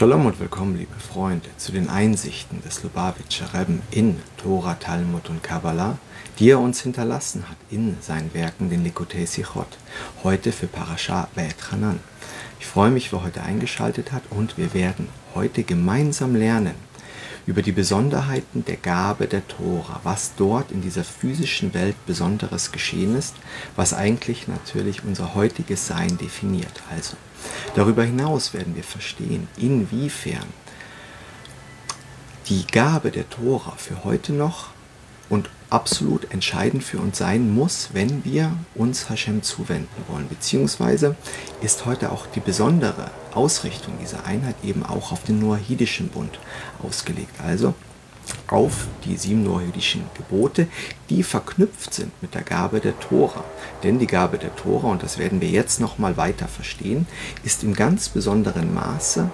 Shalom und willkommen, liebe Freunde, zu den Einsichten des Lubavitcher Rebben in Tora, Talmud und Kabbalah, die er uns hinterlassen hat in seinen Werken, den Likutei Sichot, heute für Parasha Be'et. Ich freue mich, wer heute eingeschaltet hat und wir werden heute gemeinsam lernen über die Besonderheiten der Gabe der Tora, was dort in dieser physischen Welt Besonderes geschehen ist, was eigentlich natürlich unser heutiges Sein definiert. Also Darüber hinaus werden wir verstehen, inwiefern die Gabe der Tora für heute noch und absolut entscheidend für uns sein muss, wenn wir uns Hashem zuwenden wollen. Beziehungsweise ist heute auch die besondere Ausrichtung dieser Einheit eben auch auf den Noahidischen Bund ausgelegt. Also auf die sieben noahidischen Gebote, die verknüpft sind mit der Gabe der Tora. Denn die Gabe der Tora, und das werden wir jetzt nochmal weiter verstehen, ist im ganz besonderen Maße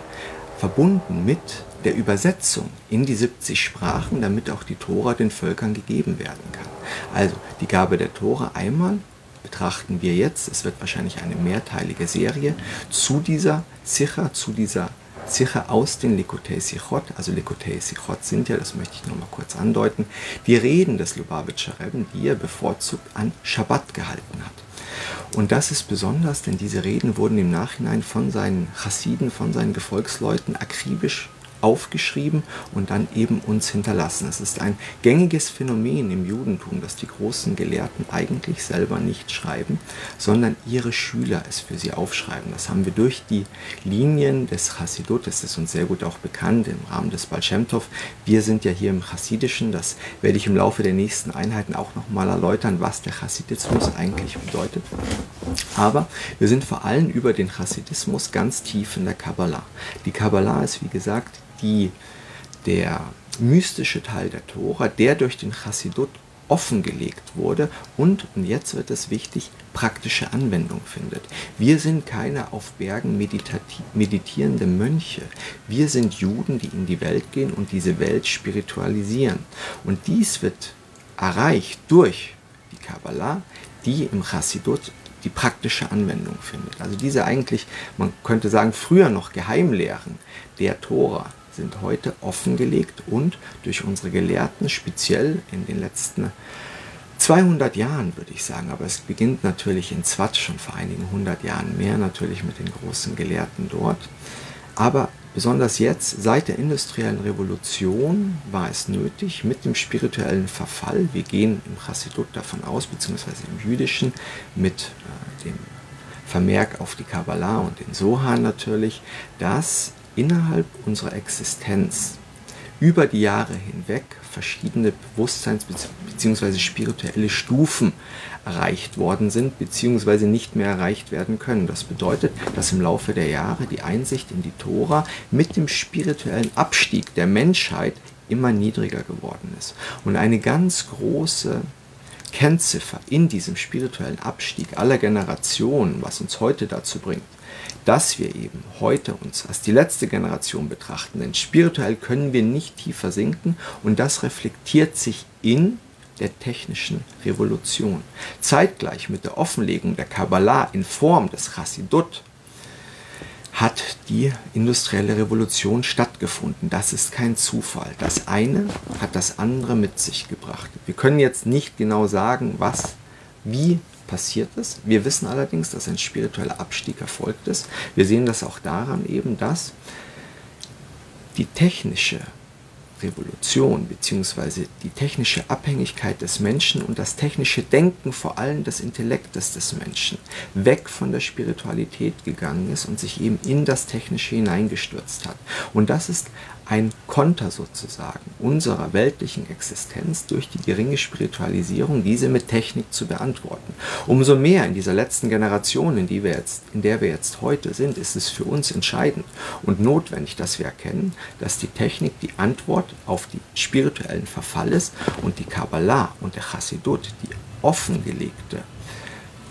verbunden mit der Übersetzung in die 70 Sprachen, damit auch die Tora den Völkern gegeben werden kann. Also die Gabe der Tora einmal betrachten wir jetzt, es wird wahrscheinlich eine mehrteilige Serie, zu dieser Sicher, zu dieser sicher aus den Likutei Sichot, also Likutei Sichot sind ja, das möchte ich noch mal kurz andeuten, die Reden des Lubavitcher Rebben, die er bevorzugt an Schabbat gehalten hat. Und das ist besonders, denn diese Reden wurden im Nachhinein von seinen Chassiden, von seinen Gefolgsleuten akribisch aufgeschrieben und dann eben uns hinterlassen. Es ist ein gängiges Phänomen im Judentum, dass die großen Gelehrten eigentlich selber nicht schreiben, sondern ihre Schüler es für sie aufschreiben. Das haben wir durch die Linien des Chassidut, das ist uns sehr gut auch bekannt im Rahmen des Baal Shem Tov. Wir sind ja hier im Chassidischen, das werde ich im Laufe der nächsten Einheiten auch nochmal erläutern, was der Chassidismus eigentlich bedeutet. Aber wir sind vor allem über den Chassidismus ganz tief in der Kabbalah. Die Kabbalah ist, wie gesagt, die, der mystische Teil der Tora, der durch den Chassidut offengelegt wurde und, und jetzt wird es wichtig, praktische Anwendung findet. Wir sind keine auf Bergen meditierende Mönche. Wir sind Juden, die in die Welt gehen und diese Welt spiritualisieren. Und dies wird erreicht durch die Kabbalah, die im Chassidut die praktische Anwendung findet. Also diese eigentlich, man könnte sagen, früher noch Geheimlehren der Tora, sind heute offengelegt und durch unsere Gelehrten, speziell in den letzten 200 Jahren, würde ich sagen, aber es beginnt natürlich in Zwat schon vor einigen hundert Jahren mehr, natürlich mit den großen Gelehrten dort. Aber besonders jetzt, seit der industriellen Revolution, war es nötig, mit dem spirituellen Verfall, wir gehen im Chassidut davon aus, beziehungsweise im Jüdischen, mit äh, dem Vermerk auf die Kabbalah und den Sohan natürlich, dass innerhalb unserer Existenz über die Jahre hinweg verschiedene Bewusstseins- bzw. spirituelle Stufen erreicht worden sind bzw. nicht mehr erreicht werden können. Das bedeutet, dass im Laufe der Jahre die Einsicht in die Tora mit dem spirituellen Abstieg der Menschheit immer niedriger geworden ist. Und eine ganz große Kennziffer in diesem spirituellen Abstieg aller Generationen, was uns heute dazu bringt, dass wir eben heute uns als die letzte Generation betrachten. Denn spirituell können wir nicht tiefer sinken und das reflektiert sich in der technischen Revolution. Zeitgleich mit der Offenlegung der Kabbalah in Form des Chassidut hat die industrielle Revolution stattgefunden. Das ist kein Zufall. Das eine hat das andere mit sich gebracht. Wir können jetzt nicht genau sagen, was wie passiert ist. Wir wissen allerdings, dass ein spiritueller Abstieg erfolgt ist. Wir sehen das auch daran eben, dass die technische Revolution bzw. die technische Abhängigkeit des Menschen und das technische Denken vor allem des Intellektes des Menschen weg von der Spiritualität gegangen ist und sich eben in das Technische hineingestürzt hat. Und das ist ein Konter sozusagen unserer weltlichen Existenz durch die geringe Spiritualisierung, diese mit Technik zu beantworten. Umso mehr in dieser letzten Generation, in, die wir jetzt, in der wir jetzt heute sind, ist es für uns entscheidend und notwendig, dass wir erkennen, dass die Technik die Antwort auf die spirituellen Verfall ist und die Kabbalah und der Chassidut die offengelegte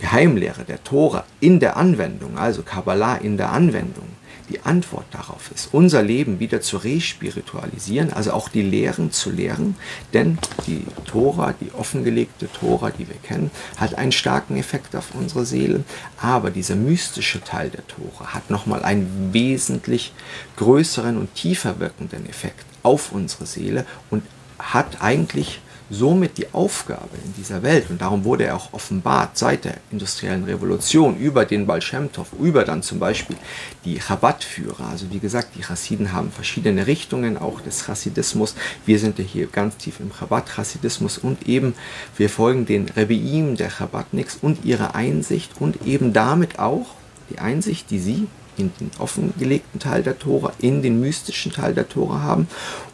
Geheimlehre der Tora in der Anwendung, also Kabbalah in der Anwendung, die Antwort darauf ist, unser Leben wieder zu respiritualisieren, also auch die Lehren zu lehren, denn die Tora, die offengelegte Tora, die wir kennen, hat einen starken Effekt auf unsere Seele, aber dieser mystische Teil der Tora hat nochmal einen wesentlich größeren und tiefer wirkenden Effekt auf unsere Seele und hat eigentlich somit die Aufgabe in dieser Welt, und darum wurde er auch offenbart seit der industriellen Revolution über den Baal Shem Tov, über dann zum Beispiel die Chabad-Führer. Also wie gesagt, die Chassiden haben verschiedene Richtungen auch des Chassidismus. Wir sind ja hier ganz tief im Chabad-Chassidismus und eben wir folgen den Rebbeim der Chabadniks und ihre Einsicht und eben damit auch die Einsicht, die sie in den offengelegten Teil der Tora, in den mystischen Teil der Tora haben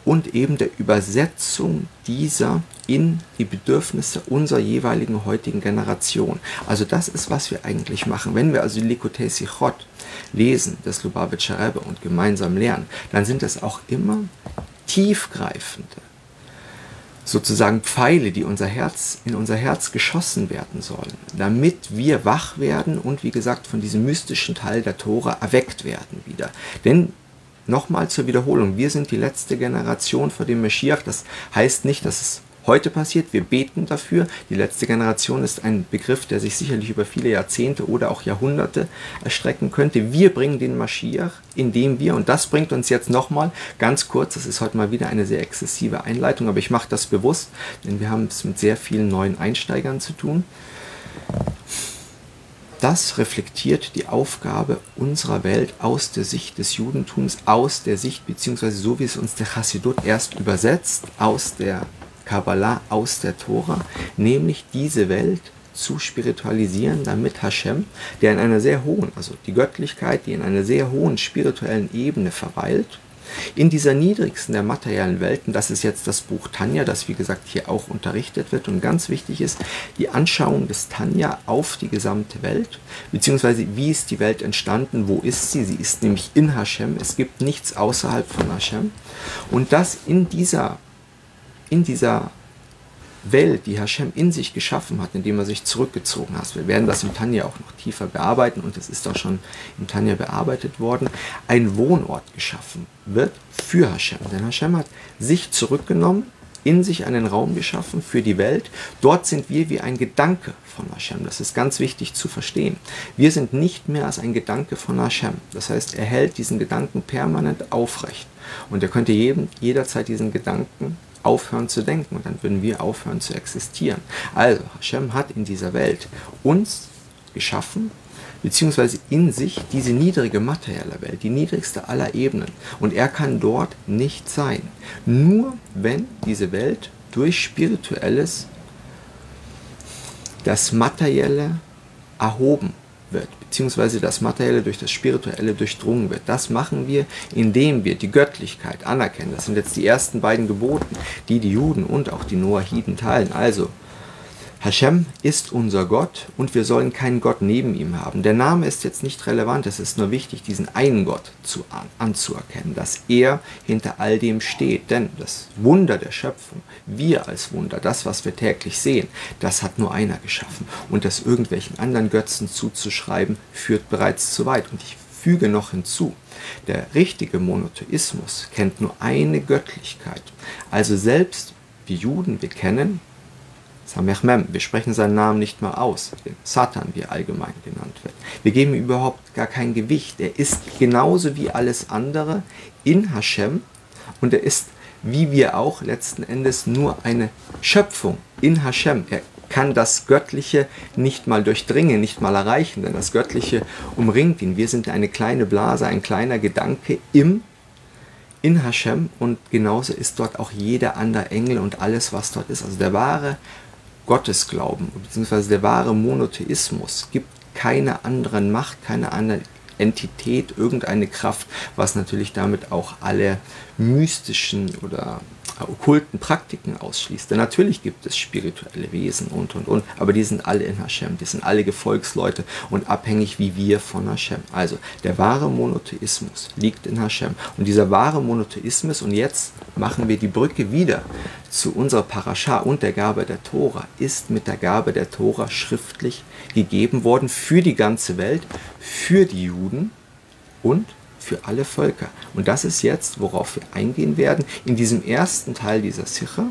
und eben der Übersetzung dieser in die Bedürfnisse unserer jeweiligen heutigen Generation. Also das ist, was wir eigentlich machen. Wenn wir also Likutei Sichot lesen, das Lubavitcher Rebbe und gemeinsam lernen, dann sind das auch immer tiefgreifende sozusagen Pfeile, die unser Herz, in unser Herz geschossen werden sollen, damit wir wach werden und wie gesagt von diesem mystischen Teil der Tora erweckt werden wieder. Denn nochmal zur Wiederholung, wir sind die letzte Generation vor dem Meschiach. Das heißt nicht, dass es heute passiert. Wir beten dafür. Die letzte Generation ist ein Begriff, der sich sicherlich über viele Jahrzehnte oder auch Jahrhunderte erstrecken könnte. Wir bringen den Maschiach, indem wir, und das bringt uns jetzt nochmal ganz kurz, das ist heute mal wieder eine sehr exzessive Einleitung, aber ich mache das bewusst, denn wir haben es mit sehr vielen neuen Einsteigern zu tun. Das reflektiert die Aufgabe unserer Welt aus der Sicht des Judentums, aus der Sicht, beziehungsweise so wie es uns der Chassidut erst übersetzt, aus der Kabbalah aus der Tora, nämlich diese Welt zu spiritualisieren, damit Hashem, der in einer sehr hohen, also die Göttlichkeit, die in einer sehr hohen spirituellen Ebene verweilt, in dieser niedrigsten der materiellen Welten, das ist jetzt das Buch Tanja, das wie gesagt hier auch unterrichtet wird und ganz wichtig ist, die Anschauung des Tanja auf die gesamte Welt, beziehungsweise wie ist die Welt entstanden, wo ist sie? Sie ist nämlich in Hashem, es gibt nichts außerhalb von Hashem und das in dieser in dieser Welt, die Hashem in sich geschaffen hat, indem er sich zurückgezogen hat. Wir werden das im Tanja auch noch tiefer bearbeiten und es ist auch schon im Tanja bearbeitet worden, ein Wohnort geschaffen wird für Hashem. Denn Hashem hat sich zurückgenommen, in sich einen Raum geschaffen für die Welt. Dort sind wir wie ein Gedanke von Hashem. Das ist ganz wichtig zu verstehen. Wir sind nicht mehr als ein Gedanke von Hashem. Das heißt, er hält diesen Gedanken permanent aufrecht. Und er könnte jedem, jederzeit diesen Gedanken aufhören zu denken und dann würden wir aufhören zu existieren. Also, Hashem hat in dieser Welt uns geschaffen, beziehungsweise in sich diese niedrige materielle Welt, die niedrigste aller Ebenen. Und er kann dort nicht sein. Nur wenn diese Welt durch spirituelles das Materielle erhoben wird, beziehungsweise das Materielle durch das Spirituelle durchdrungen wird. Das machen wir, indem wir die Göttlichkeit anerkennen. Das sind jetzt die ersten beiden Geboten, die die Juden und auch die Noahiden teilen. Also Hashem ist unser Gott und wir sollen keinen Gott neben ihm haben. Der Name ist jetzt nicht relevant, es ist nur wichtig, diesen einen Gott zu, an, anzuerkennen, dass er hinter all dem steht. Denn das Wunder der Schöpfung, wir als Wunder, das, was wir täglich sehen, das hat nur einer geschaffen. Und das irgendwelchen anderen Götzen zuzuschreiben, führt bereits zu weit. Und ich füge noch hinzu, der richtige Monotheismus kennt nur eine Göttlichkeit. Also selbst wir Juden, wir kennen Samechmem, wir sprechen seinen Namen nicht mal aus, den Satan, wie er allgemein genannt wird. Wir geben ihm überhaupt gar kein Gewicht. Er ist genauso wie alles andere in Hashem und er ist, wie wir auch letzten Endes, nur eine Schöpfung in Hashem. Er kann das Göttliche nicht mal durchdringen, nicht mal erreichen, denn das Göttliche umringt ihn. Wir sind eine kleine Blase, ein kleiner Gedanke im in Hashem und genauso ist dort auch jeder andere Engel und alles, was dort ist. Also der wahre Gottesglauben, beziehungsweise der wahre Monotheismus gibt keine anderen Macht, keine andere Entität, irgendeine Kraft, was natürlich damit auch alle mystischen oder okkulten Praktiken ausschließt. Denn natürlich gibt es spirituelle Wesen und und und, aber die sind alle in Hashem, die sind alle Gefolgsleute und abhängig wie wir von Hashem. Also der wahre Monotheismus liegt in Hashem und dieser wahre Monotheismus und jetzt machen wir die Brücke wieder zu unserer Parascha und der Gabe der Tora ist mit der Gabe der Tora schriftlich gegeben worden für die ganze Welt, für die Juden und für alle Völker. Und das ist jetzt, worauf wir eingehen werden, in diesem ersten Teil dieser Sicher.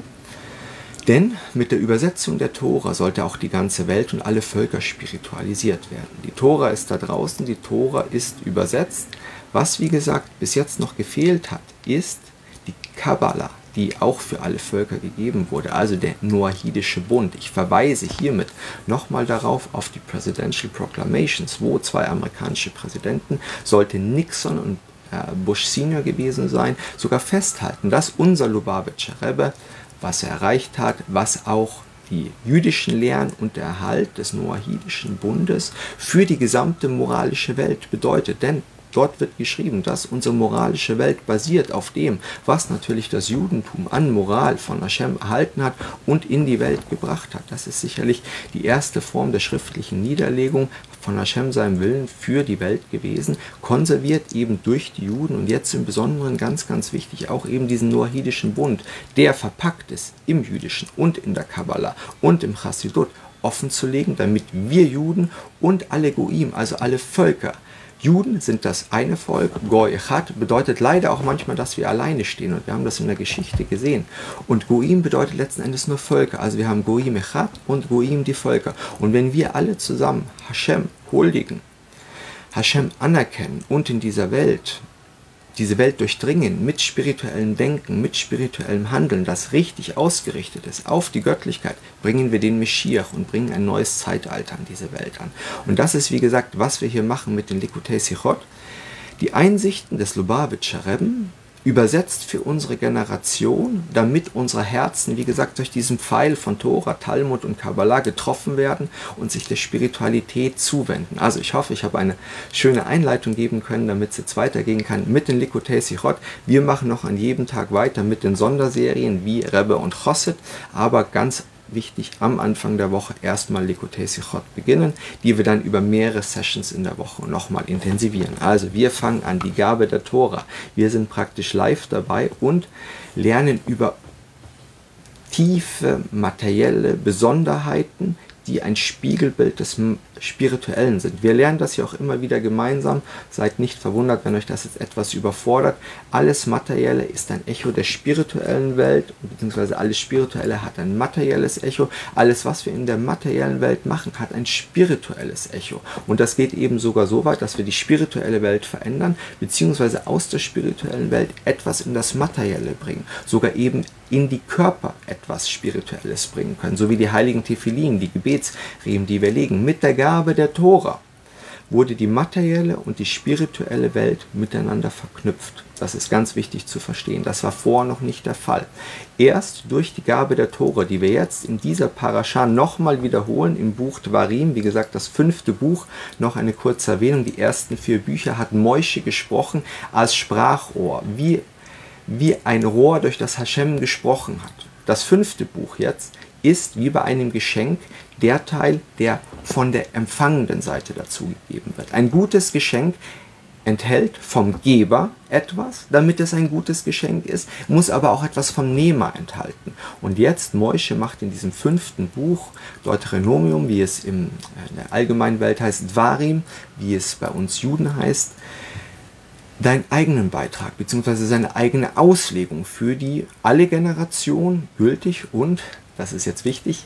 Denn mit der Übersetzung der Tora sollte auch die ganze Welt und alle Völker spiritualisiert werden. Die Tora ist da draußen, die Tora ist übersetzt. Was, wie gesagt, bis jetzt noch gefehlt hat, ist die Kabbalah, die auch für alle Völker gegeben wurde, also der Noahidische Bund. Ich verweise hiermit nochmal darauf auf die Presidential Proclamations, wo zwei amerikanische Präsidenten, sollte Nixon und äh, Bush Senior gewesen sein, sogar festhalten, dass unser Lubavitcher Rebbe, was er erreicht hat, was auch die jüdischen Lehren und der Erhalt des Noahidischen Bundes für die gesamte moralische Welt bedeutet. Denn Dort wird geschrieben, dass unsere moralische Welt basiert auf dem, was natürlich das Judentum an Moral von Hashem erhalten hat und in die Welt gebracht hat. Das ist sicherlich die erste Form der schriftlichen Niederlegung von Hashem seinem Willen für die Welt gewesen, konserviert eben durch die Juden und jetzt im Besonderen ganz, ganz wichtig auch eben diesen noahidischen Bund, der verpackt ist im Jüdischen und in der Kabbalah und im Chassidut offenzulegen, damit wir Juden und alle Goim, also alle Völker, Juden sind das eine Volk, Goy Echad bedeutet leider auch manchmal, dass wir alleine stehen und wir haben das in der Geschichte gesehen. Und Goim bedeutet letzten Endes nur Völker, also wir haben Goim Echad und Goim die Völker. Und wenn wir alle zusammen Hashem huldigen, Hashem anerkennen und in dieser Welt diese Welt durchdringen mit spirituellem Denken, mit spirituellem Handeln, das richtig ausgerichtet ist auf die Göttlichkeit, bringen wir den Meschiach und bringen ein neues Zeitalter an diese Welt an. Und das ist, wie gesagt, was wir hier machen mit den Likutei Sichot. Die Einsichten des Lubavitcher Rebben, übersetzt für unsere Generation, damit unsere Herzen, wie gesagt, durch diesen Pfeil von Tora, Talmud und Kabbalah getroffen werden und sich der Spiritualität zuwenden. Also ich hoffe, ich habe eine schöne Einleitung geben können, damit es jetzt weitergehen kann mit den Likutei Sichot. Wir machen noch an jedem Tag weiter mit den Sonderserien wie Rebbe und Chosset, aber ganz wichtig, am Anfang der Woche erstmal Likutei Sichot beginnen, die wir dann über mehrere Sessions in der Woche nochmal intensivieren. Also wir fangen an, die Gabe der Tora. Wir sind praktisch live dabei und lernen über tiefe materielle Besonderheiten, die ein Spiegelbild des Spirituellen sind. Wir lernen das ja auch immer wieder gemeinsam. Seid nicht verwundert, wenn euch das jetzt etwas überfordert. Alles Materielle ist ein Echo der spirituellen Welt, beziehungsweise alles Spirituelle hat ein materielles Echo. Alles, was wir in der materiellen Welt machen, hat ein spirituelles Echo. Und das geht eben sogar so weit, dass wir die spirituelle Welt verändern, beziehungsweise aus der spirituellen Welt etwas in das Materielle bringen. Sogar eben in die Körper etwas Spirituelles bringen können, so wie die heiligen Tefillin, die Gebetsriemen, die wir legen. Mit der Gabe der Tora wurde die materielle und die spirituelle Welt miteinander verknüpft. Das ist ganz wichtig zu verstehen. Das war vorher noch nicht der Fall. Erst durch die Gabe der Tora, die wir jetzt in dieser Parascha nochmal wiederholen, im Buch Dvarim, wie gesagt, das fünfte Buch, noch eine kurze Erwähnung. Die ersten vier Bücher hat Moische gesprochen als Sprachrohr, wie wie ein Rohr durch das Hashem gesprochen hat. Das fünfte Buch jetzt ist wie bei einem Geschenk der Teil, der von der empfangenden Seite dazugegeben wird. Ein gutes Geschenk enthält vom Geber etwas, damit es ein gutes Geschenk ist, muss aber auch etwas vom Nehmer enthalten. Und jetzt, Moische macht in diesem fünften Buch Deuteronomium, wie es in der allgemeinen Welt heißt, Dvarim, wie es bei uns Juden heißt, deinen eigenen Beitrag bzw. seine eigene Auslegung für die alle Generationen gültig und, das ist jetzt wichtig,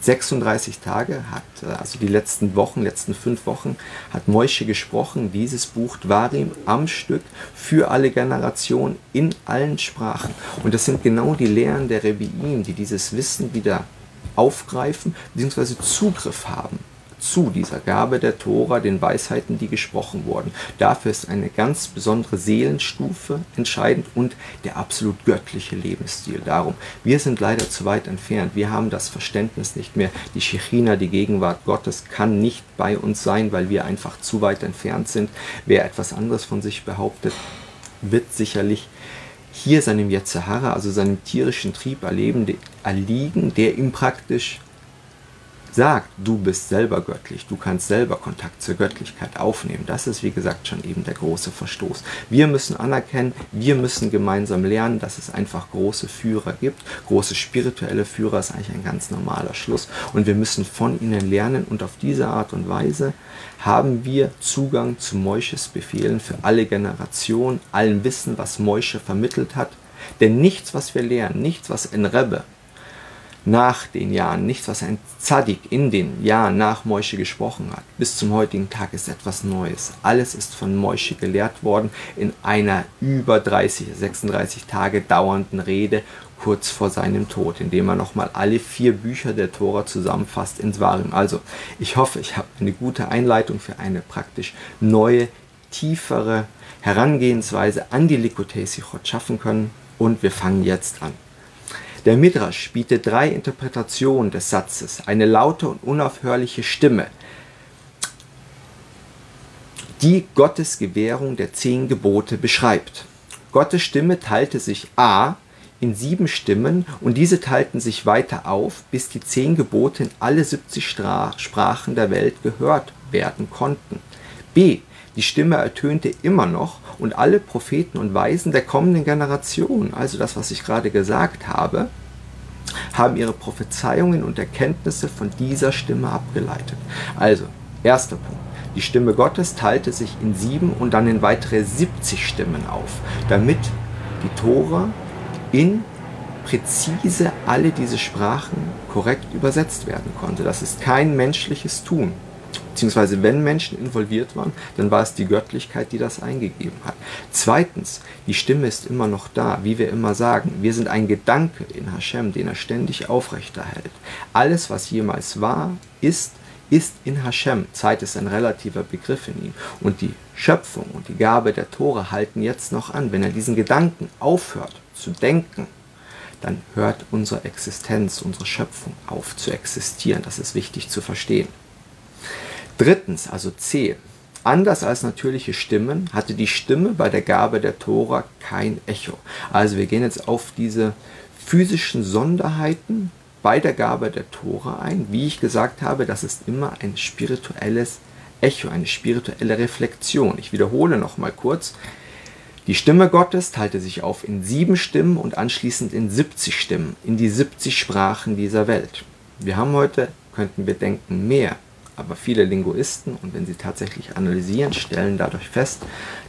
36 Tage hat, äh, also die letzten Wochen, letzten fünf Wochen, hat Moische gesprochen, dieses Buch Dvarim am Stück für alle Generationen in allen Sprachen. Und das sind genau die Lehren der Rebbeim, die dieses Wissen wieder aufgreifen bzw. Zugriff haben zu dieser Gabe der Tora, den Weisheiten, die gesprochen wurden. Dafür ist eine ganz besondere Seelenstufe entscheidend und der absolut göttliche Lebensstil. Darum, wir sind leider zu weit entfernt. Wir haben das Verständnis nicht mehr. Die Shechina, die Gegenwart Gottes, kann nicht bei uns sein, weil wir einfach zu weit entfernt sind. Wer etwas anderes von sich behauptet, wird sicherlich hier seinem Yetzahara, also seinem tierischen Trieb erleben, erliegen, der ihm praktisch sagt, du bist selber göttlich, du kannst selber Kontakt zur Göttlichkeit aufnehmen. Das ist, wie gesagt, schon eben der große Verstoß. Wir müssen anerkennen, wir müssen gemeinsam lernen, dass es einfach große Führer gibt. Große spirituelle Führer ist eigentlich ein ganz normaler Schluss. Und wir müssen von ihnen lernen und auf diese Art und Weise haben wir Zugang zu Moisches Befehlen für alle Generationen, allen Wissen, was Moische vermittelt hat. Denn nichts, was wir lernen, nichts, was in Rebbe nach den Jahren, nichts, was ein Zadik in den Jahren nach Moische gesprochen hat, bis zum heutigen Tag ist etwas Neues. Alles ist von Moische gelehrt worden in einer über 30, 36 Tage dauernden Rede kurz vor seinem Tod, indem er nochmal alle vier Bücher der Tora zusammenfasst ins Varim. Also, ich hoffe, ich habe eine gute Einleitung für eine praktisch neue, tiefere Herangehensweise an die Likutei Sichot schaffen können und wir fangen jetzt an. Der Midrash bietet drei Interpretationen des Satzes, eine laute und unaufhörliche Stimme, die Gottes Gewährung der zehn Gebote beschreibt. Gottes Stimme teilte sich a in sieben Stimmen und diese teilten sich weiter auf, bis die zehn Gebote in alle 70 Sprachen der Welt gehört werden konnten. b die Stimme ertönte immer noch und alle Propheten und Weisen der kommenden Generation, also das, was ich gerade gesagt habe, haben ihre Prophezeiungen und Erkenntnisse von dieser Stimme abgeleitet. Also, erster Punkt. Die Stimme Gottes teilte sich in sieben und dann in weitere 70 Stimmen auf, damit die Tora in präzise alle diese Sprachen korrekt übersetzt werden konnte. Das ist kein menschliches Tun beziehungsweise wenn Menschen involviert waren, dann war es die Göttlichkeit, die das eingegeben hat. Zweitens, die Stimme ist immer noch da, wie wir immer sagen. Wir sind ein Gedanke in Hashem, den er ständig aufrechterhält. Alles, was jemals war, ist, ist in Hashem. Zeit ist ein relativer Begriff in ihm. Und die Schöpfung und die Gabe der Tore halten jetzt noch an. Wenn er diesen Gedanken aufhört zu denken, dann hört unsere Existenz, unsere Schöpfung auf zu existieren. Das ist wichtig zu verstehen. Drittens, also C. Anders als natürliche Stimmen hatte die Stimme bei der Gabe der Tora kein Echo. Also wir gehen jetzt auf diese physischen Sonderheiten bei der Gabe der Tora ein. Wie ich gesagt habe, das ist immer ein spirituelles Echo, eine spirituelle Reflexion. Ich wiederhole noch mal kurz. Die Stimme Gottes teilte sich auf in sieben Stimmen und anschließend in 70 Stimmen, in die 70 Sprachen dieser Welt. Wir haben heute, könnten wir denken, mehr aber viele Linguisten, und wenn sie tatsächlich analysieren, stellen dadurch fest,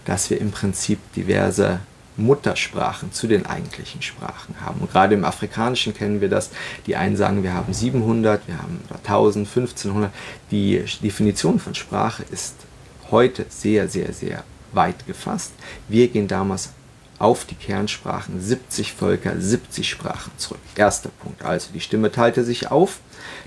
dass wir im Prinzip diverse Muttersprachen zu den eigentlichen Sprachen haben. Und gerade im Afrikanischen kennen wir das. Die einen sagen, wir haben 700, wir haben 1000, 1500. Die Definition von Sprache ist heute sehr, sehr, sehr weit gefasst. Wir gehen damals auf die Kernsprachen 70 Völker, 70 Sprachen zurück. Erster Punkt. Also die Stimme teilte sich auf.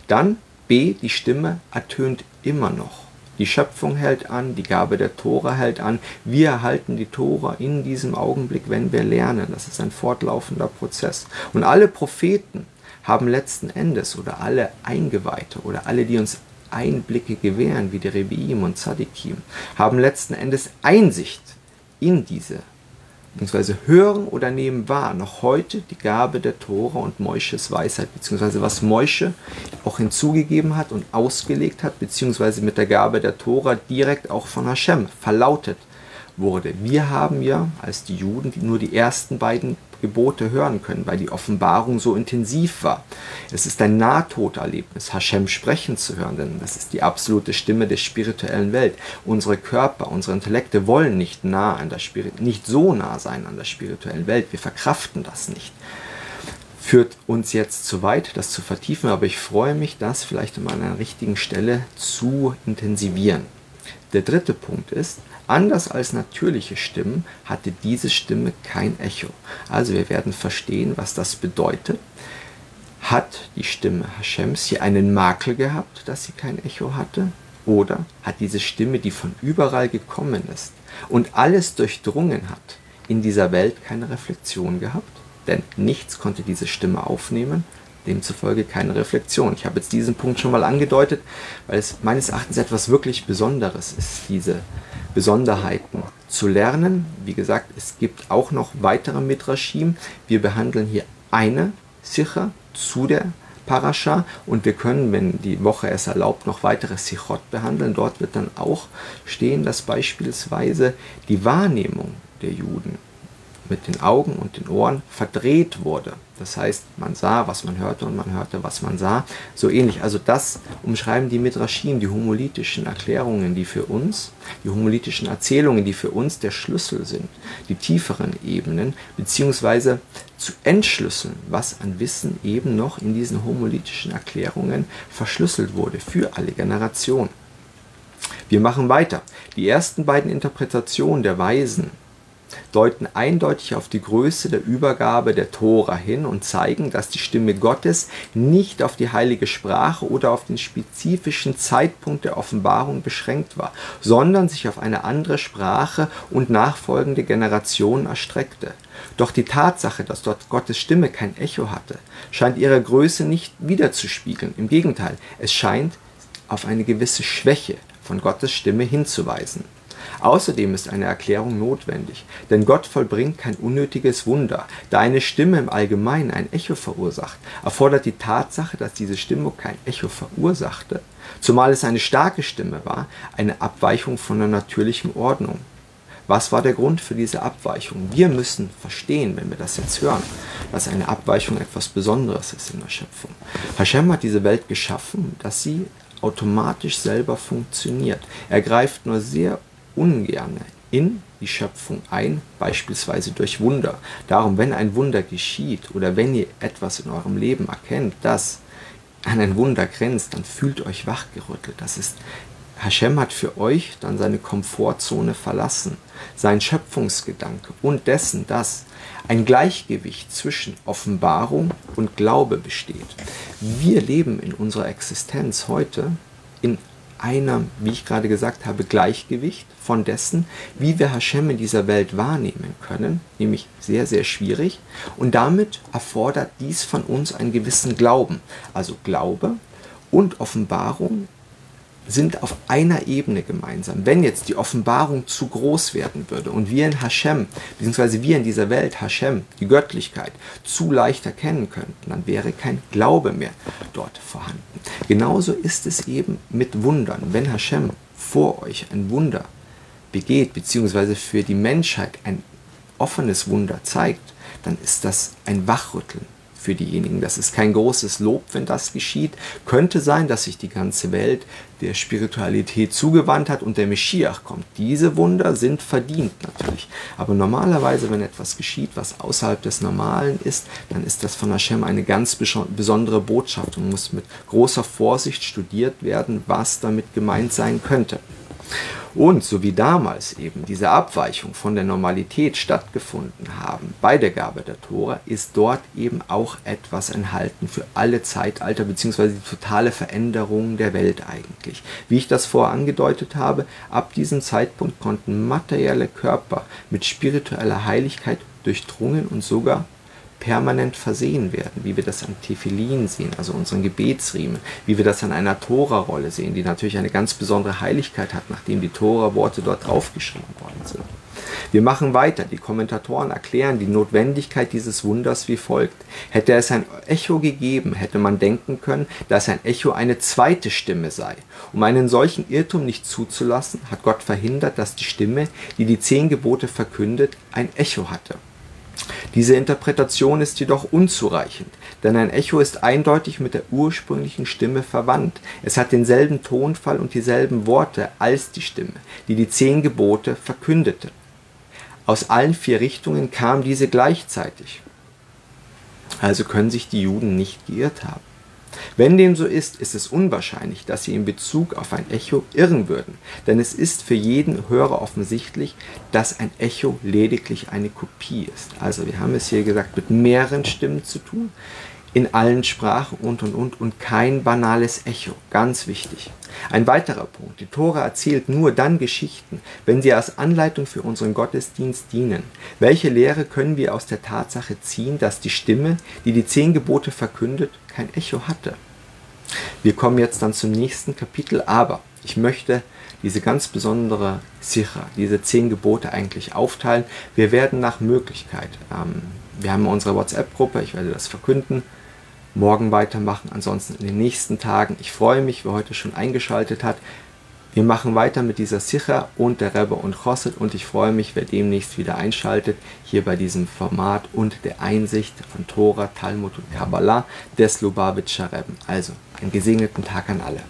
Dann B. Die Stimme ertönt immer noch. Die Schöpfung hält an, die Gabe der Tora hält an. Wir erhalten die Tora in diesem Augenblick, wenn wir lernen. Das ist ein fortlaufender Prozess. Und alle Propheten haben letzten Endes oder alle Eingeweihte oder alle, die uns Einblicke gewähren, wie die Rebiim und Tzadikim, haben letzten Endes Einsicht in diese beziehungsweise hören oder nehmen wahr noch heute die Gabe der Tora und Moisches Weisheit, beziehungsweise was Moische auch hinzugegeben hat und ausgelegt hat, beziehungsweise mit der Gabe der Tora direkt auch von Hashem verlautet wurde. Wir haben ja als die Juden nur die ersten beiden Gebote hören können, weil die Offenbarung so intensiv war. Es ist ein Nahtoderlebnis, Hashem sprechen zu hören, denn das ist die absolute Stimme der spirituellen Welt. Unsere Körper, unsere Intellekte wollen nicht nah an der Spirit nicht so nah sein an der spirituellen Welt. Wir verkraften das nicht. Führt uns jetzt zu weit, das zu vertiefen, aber ich freue mich, das vielleicht an einer richtigen Stelle zu intensivieren. Der dritte Punkt ist, Anders als natürliche Stimmen hatte diese Stimme kein Echo. Also wir werden verstehen, was das bedeutet. Hat die Stimme Hashems hier einen Makel gehabt, dass sie kein Echo hatte? Oder hat diese Stimme, die von überall gekommen ist und alles durchdrungen hat, in dieser Welt keine Reflexion gehabt? Denn nichts konnte diese Stimme aufnehmen, demzufolge keine Reflexion. Ich habe jetzt diesen Punkt schon mal angedeutet, weil es meines Erachtens etwas wirklich Besonderes ist, diese Besonderheiten zu lernen. Wie gesagt, es gibt auch noch weitere Midrashim. Wir behandeln hier eine Sicher zu der Parascha und wir können, wenn die Woche es erlaubt, noch weitere Sichot behandeln. Dort wird dann auch stehen, dass beispielsweise die Wahrnehmung der Juden mit den Augen und den Ohren verdreht wurde. Das heißt, man sah, was man hörte und man hörte, was man sah. So ähnlich. Also das umschreiben die Midrashim, die homolithischen Erklärungen, die für uns, die homolithischen Erzählungen, die für uns der Schlüssel sind, die tieferen Ebenen, beziehungsweise zu entschlüsseln, was an Wissen eben noch in diesen homolithischen Erklärungen verschlüsselt wurde für alle Generationen. Wir machen weiter. Die ersten beiden Interpretationen der Weisen deuten eindeutig auf die Größe der Übergabe der Tora hin und zeigen, dass die Stimme Gottes nicht auf die heilige Sprache oder auf den spezifischen Zeitpunkt der Offenbarung beschränkt war, sondern sich auf eine andere Sprache und nachfolgende Generationen erstreckte. Doch die Tatsache, dass dort Gottes Stimme kein Echo hatte, scheint ihre Größe nicht wiederzuspiegeln. Im Gegenteil, es scheint auf eine gewisse Schwäche von Gottes Stimme hinzuweisen. Außerdem ist eine Erklärung notwendig, denn Gott vollbringt kein unnötiges Wunder. Da eine Stimme im Allgemeinen ein Echo verursacht, erfordert die Tatsache, dass diese Stimme kein Echo verursachte, zumal es eine starke Stimme war, eine Abweichung von der natürlichen Ordnung. Was war der Grund für diese Abweichung? Wir müssen verstehen, wenn wir das jetzt hören, dass eine Abweichung etwas Besonderes ist in der Schöpfung. Hashem hat diese Welt geschaffen, dass sie automatisch selber funktioniert. Er greift nur sehr ungern in die Schöpfung ein, beispielsweise durch Wunder. Darum, wenn ein Wunder geschieht oder wenn ihr etwas in eurem Leben erkennt, das an ein Wunder grenzt, dann fühlt euch wachgerüttelt. Das ist Hashem hat für euch dann seine Komfortzone verlassen, sein Schöpfungsgedanke und dessen, dass ein Gleichgewicht zwischen Offenbarung und Glaube besteht. Wir leben in unserer Existenz heute in einer, wie ich gerade gesagt habe, Gleichgewicht von dessen, wie wir Hashem in dieser Welt wahrnehmen können, nämlich sehr, sehr schwierig. Und damit erfordert dies von uns einen gewissen Glauben. Also Glaube und Offenbarung sind auf einer Ebene gemeinsam. Wenn jetzt die Offenbarung zu groß werden würde und wir in Hashem, beziehungsweise wir in dieser Welt Hashem, die Göttlichkeit, zu leicht erkennen könnten, dann wäre kein Glaube mehr dort vorhanden. Genauso ist es eben mit Wundern. Wenn Hashem vor euch ein Wunder begeht, beziehungsweise für die Menschheit ein offenes Wunder zeigt, dann ist das ein Wachrütteln für diejenigen. Das ist kein großes Lob, wenn das geschieht. Könnte sein, dass sich die ganze Welt der Spiritualität zugewandt hat und der Meschiach kommt. Diese Wunder sind verdient natürlich. Aber normalerweise, wenn etwas geschieht, was außerhalb des Normalen ist, dann ist das von Hashem eine ganz besondere Botschaft und muss mit großer Vorsicht studiert werden, was damit gemeint sein könnte. Und so wie damals eben diese Abweichung von der Normalität stattgefunden haben bei der Gabe der Tora, ist dort eben auch etwas enthalten für alle Zeitalter beziehungsweise die totale Veränderung der Welt eigentlich. Wie ich das vorher angedeutet habe, ab diesem Zeitpunkt konnten materielle Körper mit spiritueller Heiligkeit durchdrungen und sogar permanent versehen werden, wie wir das an Tefillin sehen, also unseren Gebetsriemen, wie wir das an einer Tora-Rolle sehen, die natürlich eine ganz besondere Heiligkeit hat, nachdem die Tora-Worte dort draufgeschrieben worden sind. Wir machen weiter. Die Kommentatoren erklären die Notwendigkeit dieses Wunders wie folgt. Hätte es ein Echo gegeben, hätte man denken können, dass ein Echo eine zweite Stimme sei. Um einen solchen Irrtum nicht zuzulassen, hat Gott verhindert, dass die Stimme, die die zehn Gebote verkündet, ein Echo hatte. Diese Interpretation ist jedoch unzureichend, denn ein Echo ist eindeutig mit der ursprünglichen Stimme verwandt. Es hat denselben Tonfall und dieselben Worte als die Stimme, die die zehn Gebote verkündete. Aus allen vier Richtungen kam diese gleichzeitig. Also können sich die Juden nicht geirrt haben. Wenn dem so ist, ist es unwahrscheinlich, dass sie in Bezug auf ein Echo irren würden, denn es ist für jeden Hörer offensichtlich, dass ein Echo lediglich eine Kopie ist. Also wir haben es hier gesagt mit mehreren Stimmen zu tun in allen Sprachen und und und und kein banales Echo. Ganz wichtig. Ein weiterer Punkt. Die Tora erzählt nur dann Geschichten, wenn sie als Anleitung für unseren Gottesdienst dienen. Welche Lehre können wir aus der Tatsache ziehen, dass die Stimme, die die zehn Gebote verkündet, kein Echo hatte? Wir kommen jetzt dann zum nächsten Kapitel, aber ich möchte diese ganz besondere Sicher, diese zehn Gebote eigentlich aufteilen. Wir werden nach Möglichkeit, ähm, wir haben unsere WhatsApp-Gruppe, ich werde das verkünden, morgen weitermachen, ansonsten in den nächsten Tagen. Ich freue mich, wer heute schon eingeschaltet hat. Wir machen weiter mit dieser Sicher und der Rebbe und Chosset und ich freue mich, wer demnächst wieder einschaltet, hier bei diesem Format und der Einsicht von Tora, Talmud und Kabbalah des Lubavitcher Rebben. Also, einen gesegneten Tag an alle.